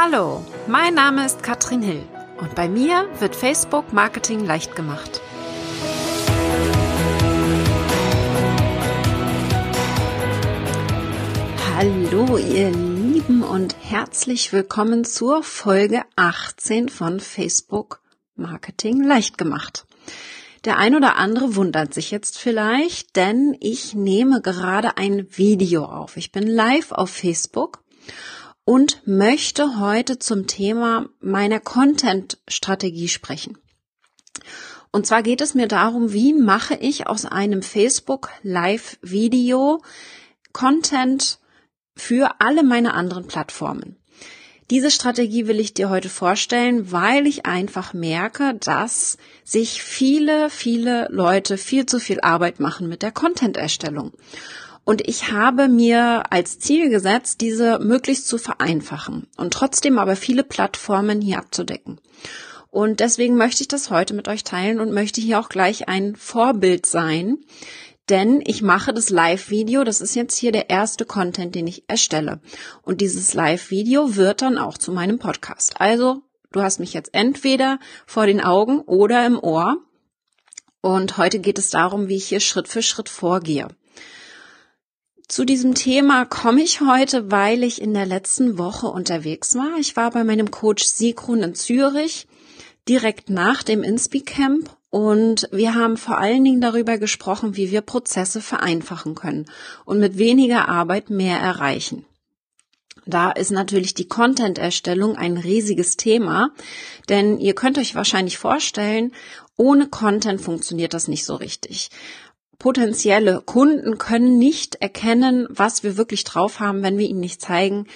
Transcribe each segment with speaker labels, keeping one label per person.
Speaker 1: Hallo, mein Name ist Katrin Hill und bei mir wird Facebook Marketing leicht gemacht. Hallo ihr Lieben und herzlich willkommen zur Folge 18 von Facebook Marketing leicht gemacht. Der ein oder andere wundert sich jetzt vielleicht, denn ich nehme gerade ein Video auf. Ich bin live auf Facebook und möchte heute zum Thema meiner Content-Strategie sprechen. Und zwar geht es mir darum, wie mache ich aus einem Facebook Live-Video Content für alle meine anderen Plattformen. Diese Strategie will ich dir heute vorstellen, weil ich einfach merke, dass sich viele, viele Leute viel zu viel Arbeit machen mit der Content-Erstellung. Und ich habe mir als Ziel gesetzt, diese möglichst zu vereinfachen und trotzdem aber viele Plattformen hier abzudecken. Und deswegen möchte ich das heute mit euch teilen und möchte hier auch gleich ein Vorbild sein, denn ich mache das Live-Video, das ist jetzt hier der erste Content, den ich erstelle. Und dieses Live-Video wird dann auch zu meinem Podcast. Also, du hast mich jetzt entweder vor den Augen oder im Ohr. Und heute geht es darum, wie ich hier Schritt für Schritt vorgehe. Zu diesem Thema komme ich heute, weil ich in der letzten Woche unterwegs war. Ich war bei meinem Coach Sigrun in Zürich direkt nach dem Inspi Camp und wir haben vor allen Dingen darüber gesprochen, wie wir Prozesse vereinfachen können und mit weniger Arbeit mehr erreichen. Da ist natürlich die Content-Erstellung ein riesiges Thema, denn ihr könnt euch wahrscheinlich vorstellen, ohne Content funktioniert das nicht so richtig potenzielle Kunden können nicht erkennen, was wir wirklich drauf haben, wenn wir ihnen nicht zeigen,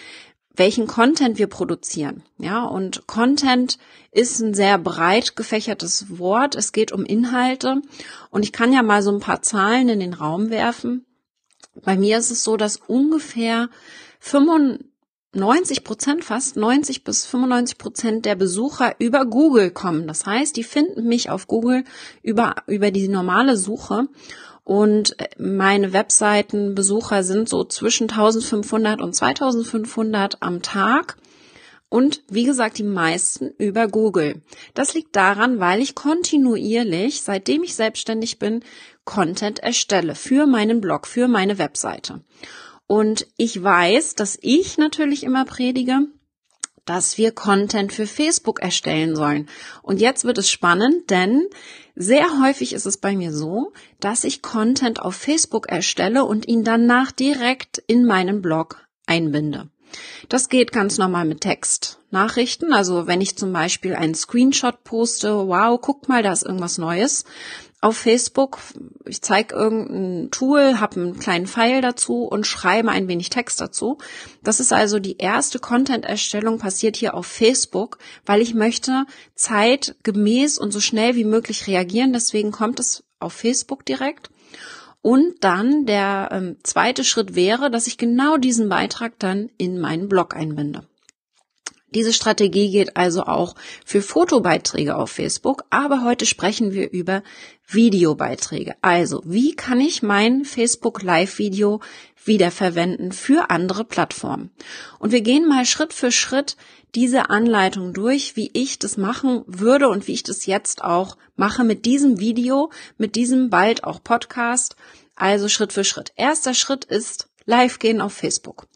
Speaker 1: welchen Content wir produzieren. Ja, und Content ist ein sehr breit gefächertes Wort. Es geht um Inhalte. Und ich kann ja mal so ein paar Zahlen in den Raum werfen. Bei mir ist es so, dass ungefähr 95 Prozent, fast 90 bis 95 Prozent der Besucher über Google kommen. Das heißt, die finden mich auf Google über, über die normale Suche und meine Webseitenbesucher sind so zwischen 1500 und 2500 am Tag. Und wie gesagt, die meisten über Google. Das liegt daran, weil ich kontinuierlich, seitdem ich selbstständig bin, Content erstelle für meinen Blog, für meine Webseite. Und ich weiß, dass ich natürlich immer predige, dass wir Content für Facebook erstellen sollen. Und jetzt wird es spannend, denn sehr häufig ist es bei mir so, dass ich Content auf Facebook erstelle und ihn danach direkt in meinen Blog einbinde. Das geht ganz normal mit Textnachrichten. Also wenn ich zum Beispiel einen Screenshot poste, wow, guck mal, da ist irgendwas Neues, auf Facebook, ich zeige irgendein Tool, habe einen kleinen Pfeil dazu und schreibe ein wenig Text dazu. Das ist also die erste Content-Erstellung passiert hier auf Facebook, weil ich möchte zeitgemäß und so schnell wie möglich reagieren. Deswegen kommt es auf Facebook direkt. Und dann der ähm, zweite Schritt wäre, dass ich genau diesen Beitrag dann in meinen Blog einbinde. Diese Strategie geht also auch für Fotobeiträge auf Facebook, aber heute sprechen wir über Videobeiträge. Also, wie kann ich mein Facebook Live Video wiederverwenden für andere Plattformen? Und wir gehen mal Schritt für Schritt diese Anleitung durch, wie ich das machen würde und wie ich das jetzt auch mache mit diesem Video, mit diesem bald auch Podcast. Also Schritt für Schritt. Erster Schritt ist live gehen auf Facebook.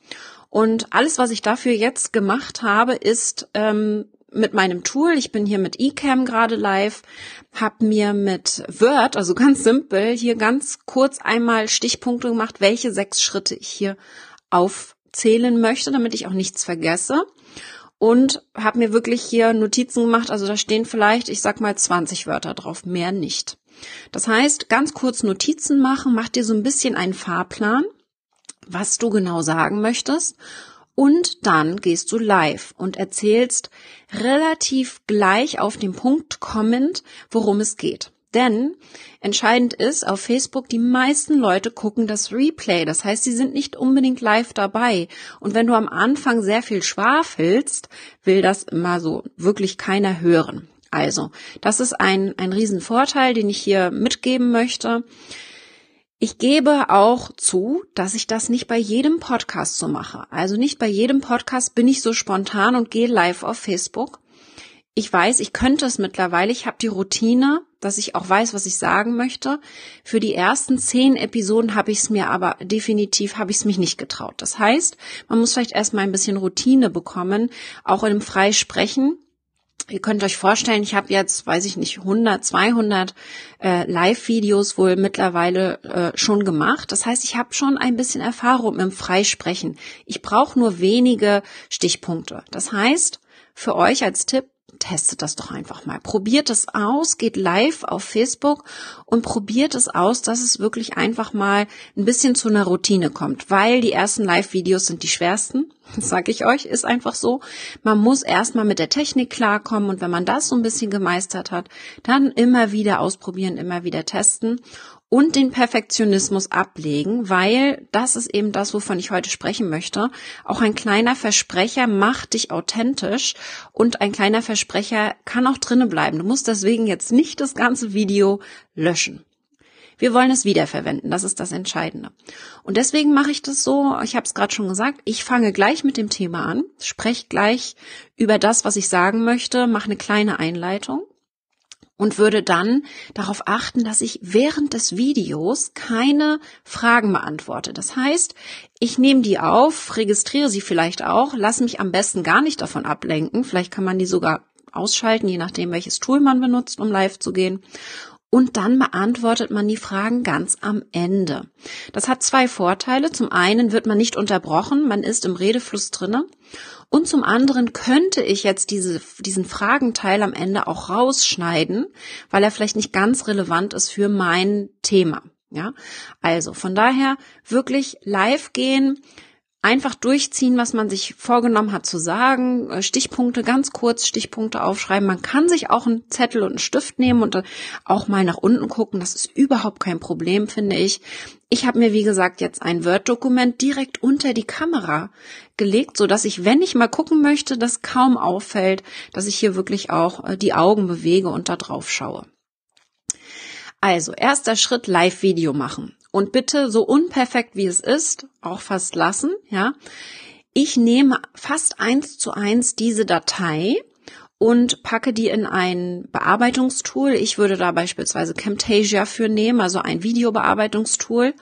Speaker 1: Und alles, was ich dafür jetzt gemacht habe, ist ähm, mit meinem Tool, ich bin hier mit eCam gerade live, habe mir mit Word, also ganz simpel, hier ganz kurz einmal Stichpunkte gemacht, welche sechs Schritte ich hier aufzählen möchte, damit ich auch nichts vergesse. Und habe mir wirklich hier Notizen gemacht, also da stehen vielleicht, ich sag mal, 20 Wörter drauf, mehr nicht. Das heißt, ganz kurz Notizen machen, mach dir so ein bisschen einen Fahrplan was du genau sagen möchtest. Und dann gehst du live und erzählst relativ gleich auf den Punkt kommend, worum es geht. Denn entscheidend ist auf Facebook, die meisten Leute gucken das Replay. Das heißt, sie sind nicht unbedingt live dabei. Und wenn du am Anfang sehr viel schwafelst, will das immer so wirklich keiner hören. Also, das ist ein, ein Riesenvorteil, den ich hier mitgeben möchte. Ich gebe auch zu, dass ich das nicht bei jedem Podcast so mache. Also nicht bei jedem Podcast bin ich so spontan und gehe live auf Facebook. Ich weiß, ich könnte es mittlerweile. Ich habe die Routine, dass ich auch weiß, was ich sagen möchte. Für die ersten zehn Episoden habe ich es mir aber definitiv, habe ich es mich nicht getraut. Das heißt, man muss vielleicht erstmal ein bisschen Routine bekommen, auch in dem Freisprechen Ihr könnt euch vorstellen, ich habe jetzt, weiß ich nicht, 100, 200 äh, Live-Videos wohl mittlerweile äh, schon gemacht. Das heißt, ich habe schon ein bisschen Erfahrung im Freisprechen. Ich brauche nur wenige Stichpunkte. Das heißt, für euch als Tipp, testet das doch einfach mal. Probiert es aus, geht live auf Facebook und probiert es aus, dass es wirklich einfach mal ein bisschen zu einer Routine kommt, weil die ersten Live-Videos sind die schwersten. Das sage ich euch, ist einfach so. Man muss erstmal mit der Technik klarkommen und wenn man das so ein bisschen gemeistert hat, dann immer wieder ausprobieren, immer wieder testen und den Perfektionismus ablegen, weil das ist eben das, wovon ich heute sprechen möchte. Auch ein kleiner Versprecher macht dich authentisch und ein kleiner Versprecher kann auch drinnen bleiben. Du musst deswegen jetzt nicht das ganze Video löschen. Wir wollen es wiederverwenden, das ist das Entscheidende. Und deswegen mache ich das so, ich habe es gerade schon gesagt, ich fange gleich mit dem Thema an, spreche gleich über das, was ich sagen möchte, mache eine kleine Einleitung und würde dann darauf achten, dass ich während des Videos keine Fragen beantworte. Das heißt, ich nehme die auf, registriere sie vielleicht auch, lasse mich am besten gar nicht davon ablenken. Vielleicht kann man die sogar ausschalten, je nachdem, welches Tool man benutzt, um live zu gehen. Und dann beantwortet man die Fragen ganz am Ende. Das hat zwei Vorteile. Zum einen wird man nicht unterbrochen, man ist im Redefluss drinne. Und zum anderen könnte ich jetzt diese, diesen Fragenteil am Ende auch rausschneiden, weil er vielleicht nicht ganz relevant ist für mein Thema. Ja, also von daher wirklich live gehen, einfach durchziehen, was man sich vorgenommen hat zu sagen, äh, Stichpunkte ganz kurz, Stichpunkte aufschreiben. Man kann sich auch einen Zettel und einen Stift nehmen und auch mal nach unten gucken. Das ist überhaupt kein Problem, finde ich. Ich habe mir, wie gesagt, jetzt ein Word-Dokument direkt unter die Kamera gelegt, so dass ich, wenn ich mal gucken möchte, das kaum auffällt, dass ich hier wirklich auch äh, die Augen bewege und da drauf schaue. Also, erster Schritt, Live-Video machen und bitte so unperfekt wie es ist, auch fast lassen, ja. Ich nehme fast eins zu eins diese Datei und packe die in ein Bearbeitungstool. Ich würde da beispielsweise Camtasia für nehmen, also ein Videobearbeitungstool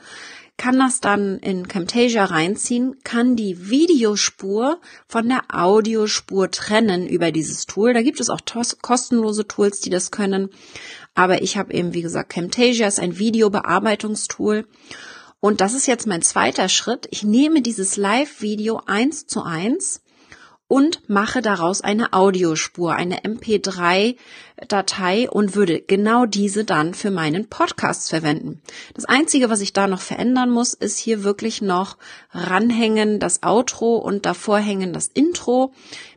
Speaker 1: kann das dann in Camtasia reinziehen, kann die Videospur von der Audiospur trennen über dieses Tool. Da gibt es auch kostenlose Tools, die das können. Aber ich habe eben, wie gesagt, Camtasia ist ein Videobearbeitungstool. Und das ist jetzt mein zweiter Schritt. Ich nehme dieses Live-Video eins zu eins und mache daraus eine Audiospur, eine MP3-Datei und würde genau diese dann für meinen Podcast verwenden. Das Einzige, was ich da noch verändern muss, ist hier wirklich noch ranhängen das Outro und davor hängen das Intro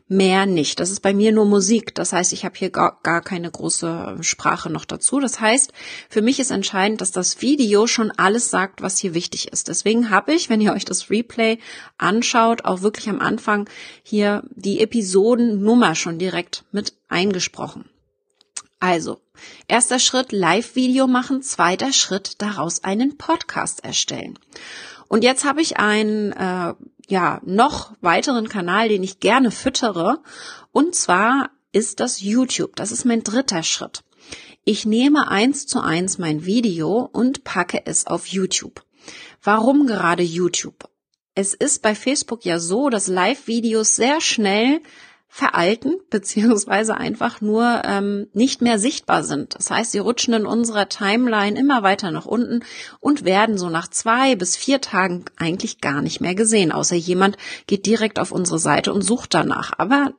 Speaker 1: mehr nicht. Das ist bei mir nur Musik. Das heißt, ich habe hier gar, gar keine große Sprache noch dazu. Das heißt, für mich ist entscheidend, dass das Video schon alles sagt, was hier wichtig ist. Deswegen habe ich, wenn ihr euch das Replay anschaut, auch wirklich am Anfang hier die Episodennummer schon direkt mit eingesprochen. Also, erster Schritt Live-Video machen, zweiter Schritt daraus einen Podcast erstellen. Und jetzt habe ich einen äh, ja noch weiteren Kanal, den ich gerne füttere. Und zwar ist das YouTube. Das ist mein dritter Schritt. Ich nehme eins zu eins mein Video und packe es auf YouTube. Warum gerade YouTube? Es ist bei Facebook ja so, dass Live-Videos sehr schnell veralten beziehungsweise einfach nur ähm, nicht mehr sichtbar sind. Das heißt, sie rutschen in unserer Timeline immer weiter nach unten und werden so nach zwei bis vier Tagen eigentlich gar nicht mehr gesehen, außer jemand geht direkt auf unsere Seite und sucht danach. Aber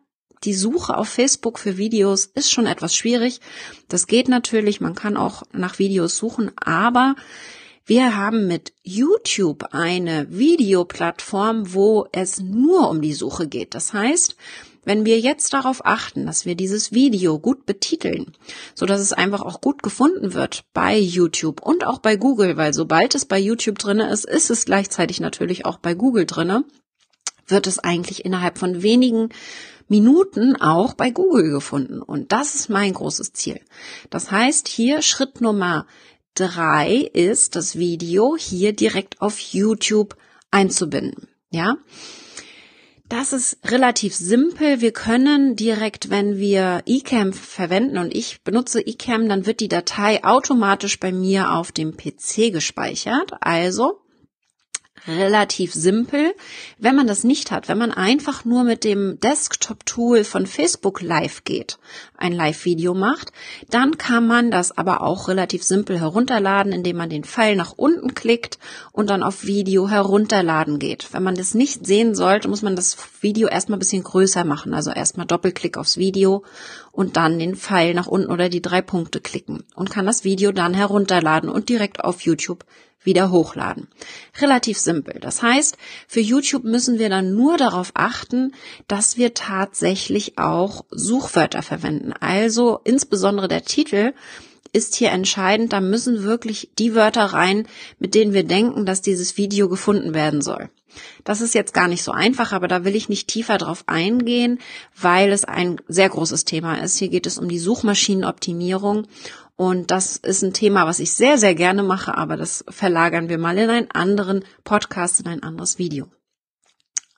Speaker 1: die Suche auf Facebook für Videos ist schon etwas schwierig. Das geht natürlich, man kann auch nach Videos suchen, aber wir haben mit YouTube eine Videoplattform, wo es nur um die Suche geht. Das heißt, wenn wir jetzt darauf achten, dass wir dieses Video gut betiteln, so dass es einfach auch gut gefunden wird bei YouTube und auch bei Google, weil sobald es bei YouTube drinne ist, ist es gleichzeitig natürlich auch bei Google drinne, wird es eigentlich innerhalb von wenigen Minuten auch bei Google gefunden. Und das ist mein großes Ziel. Das heißt, hier Schritt Nummer drei ist, das Video hier direkt auf YouTube einzubinden. Ja. Das ist relativ simpel. Wir können direkt, wenn wir eCam verwenden und ich benutze eCam, dann wird die Datei automatisch bei mir auf dem PC gespeichert. Also relativ simpel. Wenn man das nicht hat, wenn man einfach nur mit dem Desktop-Tool von Facebook Live geht, ein Live-Video macht, dann kann man das aber auch relativ simpel herunterladen, indem man den Pfeil nach unten klickt und dann auf Video herunterladen geht. Wenn man das nicht sehen sollte, muss man das Video erstmal ein bisschen größer machen. Also erstmal Doppelklick aufs Video und dann den Pfeil nach unten oder die drei Punkte klicken und kann das Video dann herunterladen und direkt auf YouTube wieder hochladen. Relativ simpel. Das heißt, für YouTube müssen wir dann nur darauf achten, dass wir tatsächlich auch Suchwörter verwenden. Also insbesondere der Titel ist hier entscheidend. Da müssen wirklich die Wörter rein, mit denen wir denken, dass dieses Video gefunden werden soll. Das ist jetzt gar nicht so einfach, aber da will ich nicht tiefer drauf eingehen, weil es ein sehr großes Thema ist. Hier geht es um die Suchmaschinenoptimierung und das ist ein Thema, was ich sehr, sehr gerne mache, aber das verlagern wir mal in einen anderen Podcast, in ein anderes Video.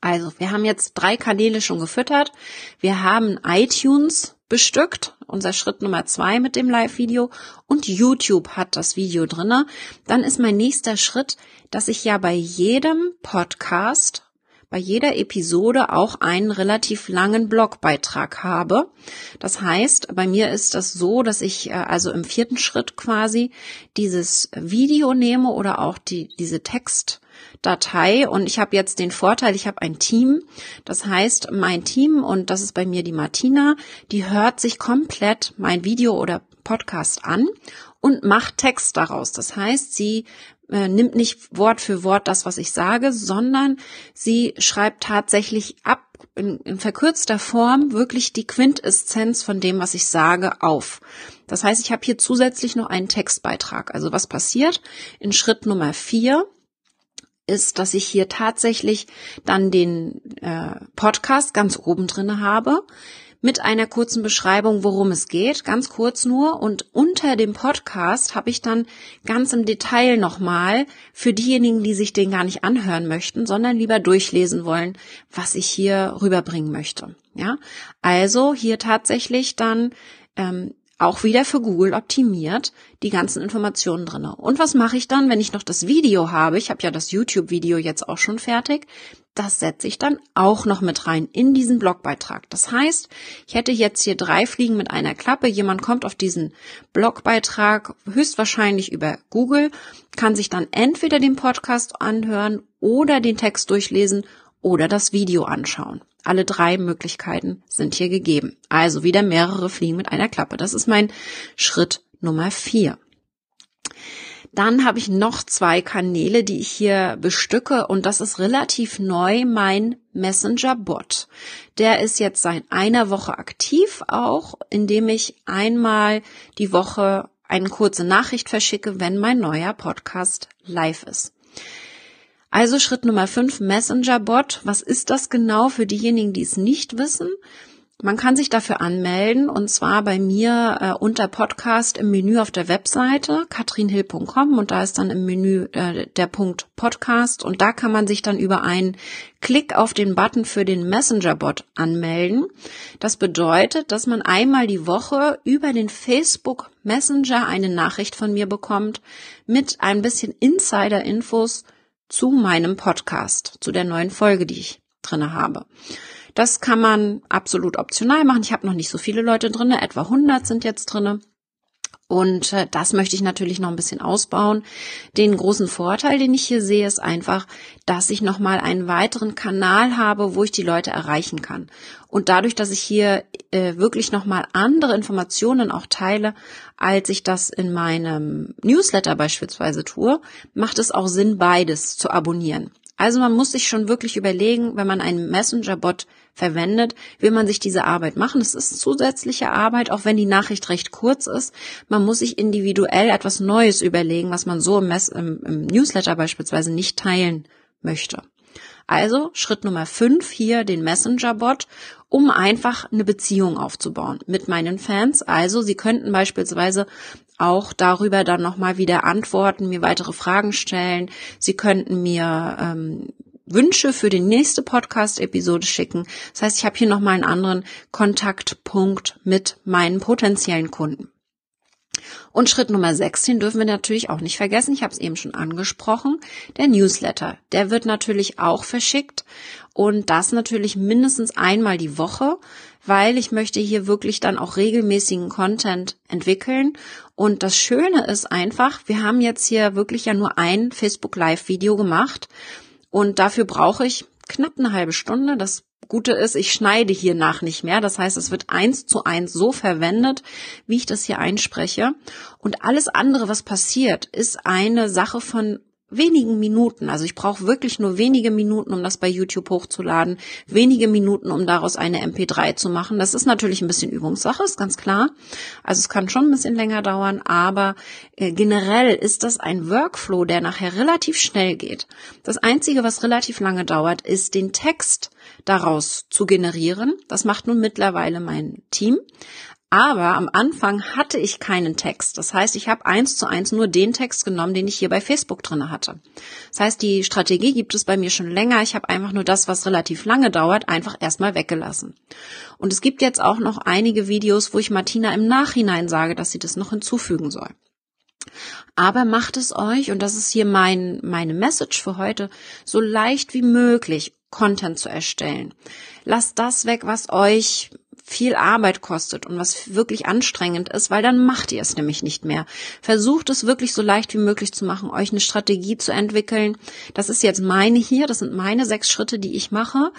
Speaker 1: Also, wir haben jetzt drei Kanäle schon gefüttert. Wir haben iTunes bestückt, unser Schritt Nummer zwei mit dem Live-Video und YouTube hat das Video drinne. Dann ist mein nächster Schritt, dass ich ja bei jedem Podcast bei jeder Episode auch einen relativ langen Blogbeitrag habe. Das heißt, bei mir ist das so, dass ich äh, also im vierten Schritt quasi dieses Video nehme oder auch die, diese Textdatei und ich habe jetzt den Vorteil, ich habe ein Team. Das heißt, mein Team und das ist bei mir die Martina, die hört sich komplett mein Video oder Podcast an und macht Text daraus. Das heißt, sie äh, nimmt nicht Wort für Wort das, was ich sage, sondern sie schreibt tatsächlich ab in, in verkürzter Form wirklich die Quintessenz von dem, was ich sage, auf. Das heißt, ich habe hier zusätzlich noch einen Textbeitrag. Also was passiert? In Schritt Nummer vier ist, dass ich hier tatsächlich dann den äh, Podcast ganz oben drinne habe mit einer kurzen Beschreibung, worum es geht, ganz kurz nur. Und unter dem Podcast habe ich dann ganz im Detail nochmal für diejenigen, die sich den gar nicht anhören möchten, sondern lieber durchlesen wollen, was ich hier rüberbringen möchte. Ja, also hier tatsächlich dann ähm, auch wieder für Google optimiert, die ganzen Informationen drinne. Und was mache ich dann, wenn ich noch das Video habe? Ich habe ja das YouTube-Video jetzt auch schon fertig. Das setze ich dann auch noch mit rein in diesen Blogbeitrag. Das heißt, ich hätte jetzt hier drei Fliegen mit einer Klappe. Jemand kommt auf diesen Blogbeitrag höchstwahrscheinlich über Google, kann sich dann entweder den Podcast anhören oder den Text durchlesen oder das Video anschauen. Alle drei Möglichkeiten sind hier gegeben. Also wieder mehrere Fliegen mit einer Klappe. Das ist mein Schritt Nummer vier. Dann habe ich noch zwei Kanäle, die ich hier bestücke und das ist relativ neu, mein Messenger-Bot. Der ist jetzt seit einer Woche aktiv auch, indem ich einmal die Woche eine kurze Nachricht verschicke, wenn mein neuer Podcast live ist. Also Schritt Nummer 5, Messenger-Bot. Was ist das genau für diejenigen, die es nicht wissen? Man kann sich dafür anmelden und zwar bei mir äh, unter Podcast im Menü auf der Webseite katrinhill.com und da ist dann im Menü äh, der Punkt Podcast und da kann man sich dann über einen Klick auf den Button für den Messenger-Bot anmelden. Das bedeutet, dass man einmal die Woche über den Facebook Messenger eine Nachricht von mir bekommt mit ein bisschen Insider-Infos zu meinem Podcast, zu der neuen Folge, die ich drinne habe. Das kann man absolut optional machen. Ich habe noch nicht so viele Leute drinne, etwa 100 sind jetzt drinne. Und äh, das möchte ich natürlich noch ein bisschen ausbauen. Den großen Vorteil, den ich hier sehe, ist einfach, dass ich nochmal einen weiteren Kanal habe, wo ich die Leute erreichen kann. Und dadurch, dass ich hier äh, wirklich nochmal andere Informationen auch teile, als ich das in meinem Newsletter beispielsweise tue, macht es auch Sinn, beides zu abonnieren. Also man muss sich schon wirklich überlegen, wenn man einen Messenger-Bot verwendet, will man sich diese Arbeit machen. Es ist zusätzliche Arbeit, auch wenn die Nachricht recht kurz ist. Man muss sich individuell etwas Neues überlegen, was man so im, Mess im, im Newsletter beispielsweise nicht teilen möchte. Also Schritt Nummer fünf hier den Messenger-Bot um einfach eine Beziehung aufzubauen mit meinen Fans. Also sie könnten beispielsweise auch darüber dann nochmal wieder antworten, mir weitere Fragen stellen. Sie könnten mir ähm, Wünsche für die nächste Podcast-Episode schicken. Das heißt, ich habe hier nochmal einen anderen Kontaktpunkt mit meinen potenziellen Kunden. Und Schritt Nummer 16 dürfen wir natürlich auch nicht vergessen. Ich habe es eben schon angesprochen. Der Newsletter. Der wird natürlich auch verschickt. Und das natürlich mindestens einmal die Woche, weil ich möchte hier wirklich dann auch regelmäßigen Content entwickeln. Und das Schöne ist einfach, wir haben jetzt hier wirklich ja nur ein Facebook Live Video gemacht. Und dafür brauche ich knapp eine halbe Stunde. Das Gute ist, ich schneide hier nach nicht mehr. Das heißt, es wird eins zu eins so verwendet, wie ich das hier einspreche. Und alles andere, was passiert, ist eine Sache von wenigen Minuten. Also ich brauche wirklich nur wenige Minuten, um das bei YouTube hochzuladen, wenige Minuten, um daraus eine MP3 zu machen. Das ist natürlich ein bisschen Übungssache, ist ganz klar. Also es kann schon ein bisschen länger dauern, aber äh, generell ist das ein Workflow, der nachher relativ schnell geht. Das Einzige, was relativ lange dauert, ist den Text daraus zu generieren. Das macht nun mittlerweile mein Team. Aber am Anfang hatte ich keinen Text. Das heißt, ich habe eins zu eins nur den Text genommen, den ich hier bei Facebook drinne hatte. Das heißt, die Strategie gibt es bei mir schon länger. Ich habe einfach nur das, was relativ lange dauert, einfach erstmal weggelassen. Und es gibt jetzt auch noch einige Videos, wo ich Martina im Nachhinein sage, dass sie das noch hinzufügen soll. Aber macht es euch, und das ist hier mein, meine Message für heute, so leicht wie möglich Content zu erstellen. Lasst das weg, was euch viel Arbeit kostet und was wirklich anstrengend ist, weil dann macht ihr es nämlich nicht mehr. Versucht es wirklich so leicht wie möglich zu machen, euch eine Strategie zu entwickeln. Das ist jetzt meine hier, das sind meine sechs Schritte, die ich mache.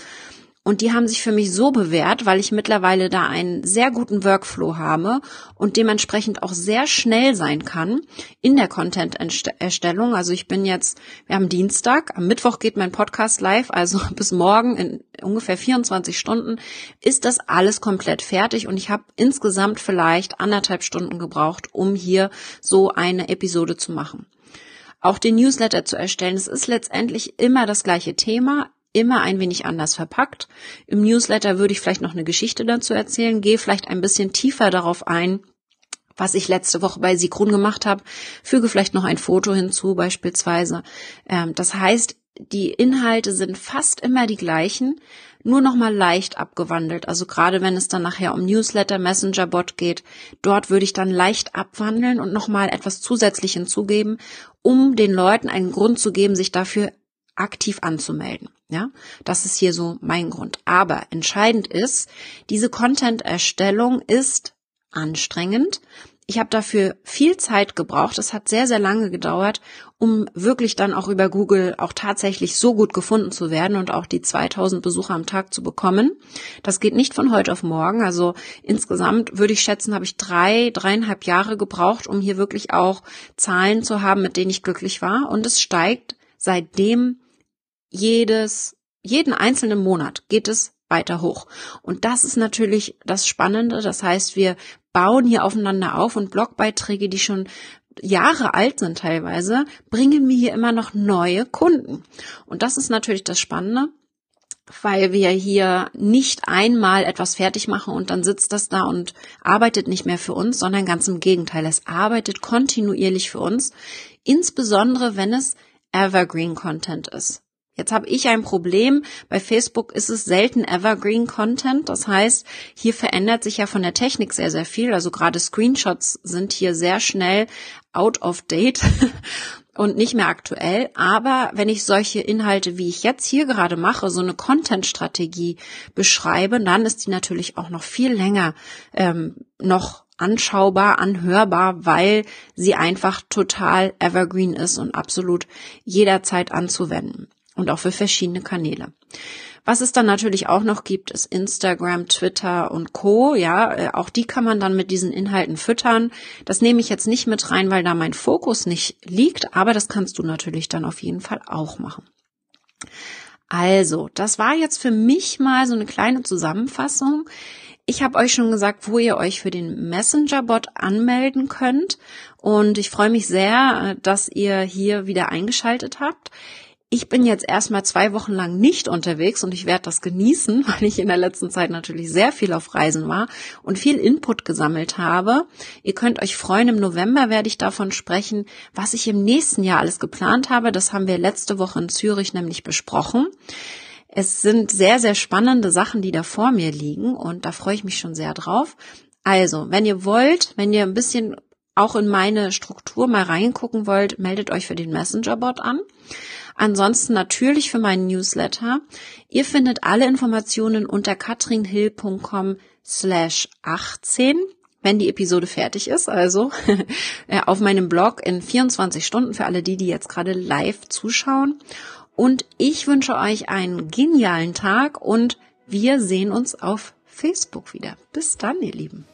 Speaker 1: Und die haben sich für mich so bewährt, weil ich mittlerweile da einen sehr guten Workflow habe und dementsprechend auch sehr schnell sein kann in der Content-Erstellung. Also ich bin jetzt, wir haben Dienstag, am Mittwoch geht mein Podcast live, also bis morgen in ungefähr 24 Stunden ist das alles komplett fertig und ich habe insgesamt vielleicht anderthalb Stunden gebraucht, um hier so eine Episode zu machen auch den Newsletter zu erstellen. Es ist letztendlich immer das gleiche Thema immer ein wenig anders verpackt. Im Newsletter würde ich vielleicht noch eine Geschichte dazu erzählen, gehe vielleicht ein bisschen tiefer darauf ein, was ich letzte Woche bei Sigrun gemacht habe, füge vielleicht noch ein Foto hinzu beispielsweise. Ähm, das heißt, die Inhalte sind fast immer die gleichen, nur noch mal leicht abgewandelt. Also gerade wenn es dann nachher um Newsletter, Messenger Bot geht, dort würde ich dann leicht abwandeln und noch mal etwas zusätzlich hinzugeben, um den Leuten einen Grund zu geben, sich dafür aktiv anzumelden. Ja, das ist hier so mein Grund. Aber entscheidend ist, diese Content-Erstellung ist anstrengend. Ich habe dafür viel Zeit gebraucht. Es hat sehr, sehr lange gedauert, um wirklich dann auch über Google auch tatsächlich so gut gefunden zu werden und auch die 2000 Besucher am Tag zu bekommen. Das geht nicht von heute auf morgen. Also insgesamt würde ich schätzen, habe ich drei, dreieinhalb Jahre gebraucht, um hier wirklich auch Zahlen zu haben, mit denen ich glücklich war. Und es steigt seitdem jedes, jeden einzelnen Monat geht es weiter hoch. Und das ist natürlich das Spannende. Das heißt, wir bauen hier aufeinander auf und Blogbeiträge, die schon Jahre alt sind teilweise, bringen mir hier immer noch neue Kunden. Und das ist natürlich das Spannende weil wir hier nicht einmal etwas fertig machen und dann sitzt das da und arbeitet nicht mehr für uns, sondern ganz im Gegenteil, es arbeitet kontinuierlich für uns, insbesondere wenn es Evergreen Content ist. Jetzt habe ich ein Problem. Bei Facebook ist es selten Evergreen Content. Das heißt, hier verändert sich ja von der Technik sehr, sehr viel. Also gerade Screenshots sind hier sehr schnell out of date und nicht mehr aktuell. Aber wenn ich solche Inhalte, wie ich jetzt hier gerade mache, so eine Content-Strategie beschreibe, dann ist die natürlich auch noch viel länger ähm, noch anschaubar, anhörbar, weil sie einfach total evergreen ist und absolut jederzeit anzuwenden und auch für verschiedene Kanäle. Was es dann natürlich auch noch gibt, ist Instagram, Twitter und Co. Ja, äh, auch die kann man dann mit diesen Inhalten füttern. Das nehme ich jetzt nicht mit rein, weil da mein Fokus nicht liegt, aber das kannst du natürlich dann auf jeden Fall auch machen. Also, das war jetzt für mich mal so eine kleine Zusammenfassung. Ich habe euch schon gesagt, wo ihr euch für den Messenger-Bot anmelden könnt. Und ich freue mich sehr, äh, dass ihr hier wieder eingeschaltet habt. Ich bin jetzt erstmal zwei Wochen lang nicht unterwegs und ich werde das genießen, weil ich in der letzten Zeit natürlich sehr viel auf Reisen war und viel Input gesammelt habe. Ihr könnt euch freuen, im November werde ich davon sprechen, was ich im nächsten Jahr alles geplant habe. Das haben wir letzte Woche in Zürich nämlich besprochen. Es sind sehr, sehr spannende Sachen, die da vor mir liegen und da freue ich mich schon sehr drauf. Also, wenn ihr wollt, wenn ihr ein bisschen auch in meine Struktur mal reingucken wollt, meldet euch für den Messenger-Bot an. Ansonsten natürlich für meinen Newsletter. Ihr findet alle Informationen unter katrinhill.com slash 18 wenn die Episode fertig ist, also äh, auf meinem Blog in 24 Stunden für alle die, die jetzt gerade live zuschauen. Und ich wünsche euch einen genialen Tag und wir sehen uns auf Facebook wieder. Bis dann, ihr Lieben.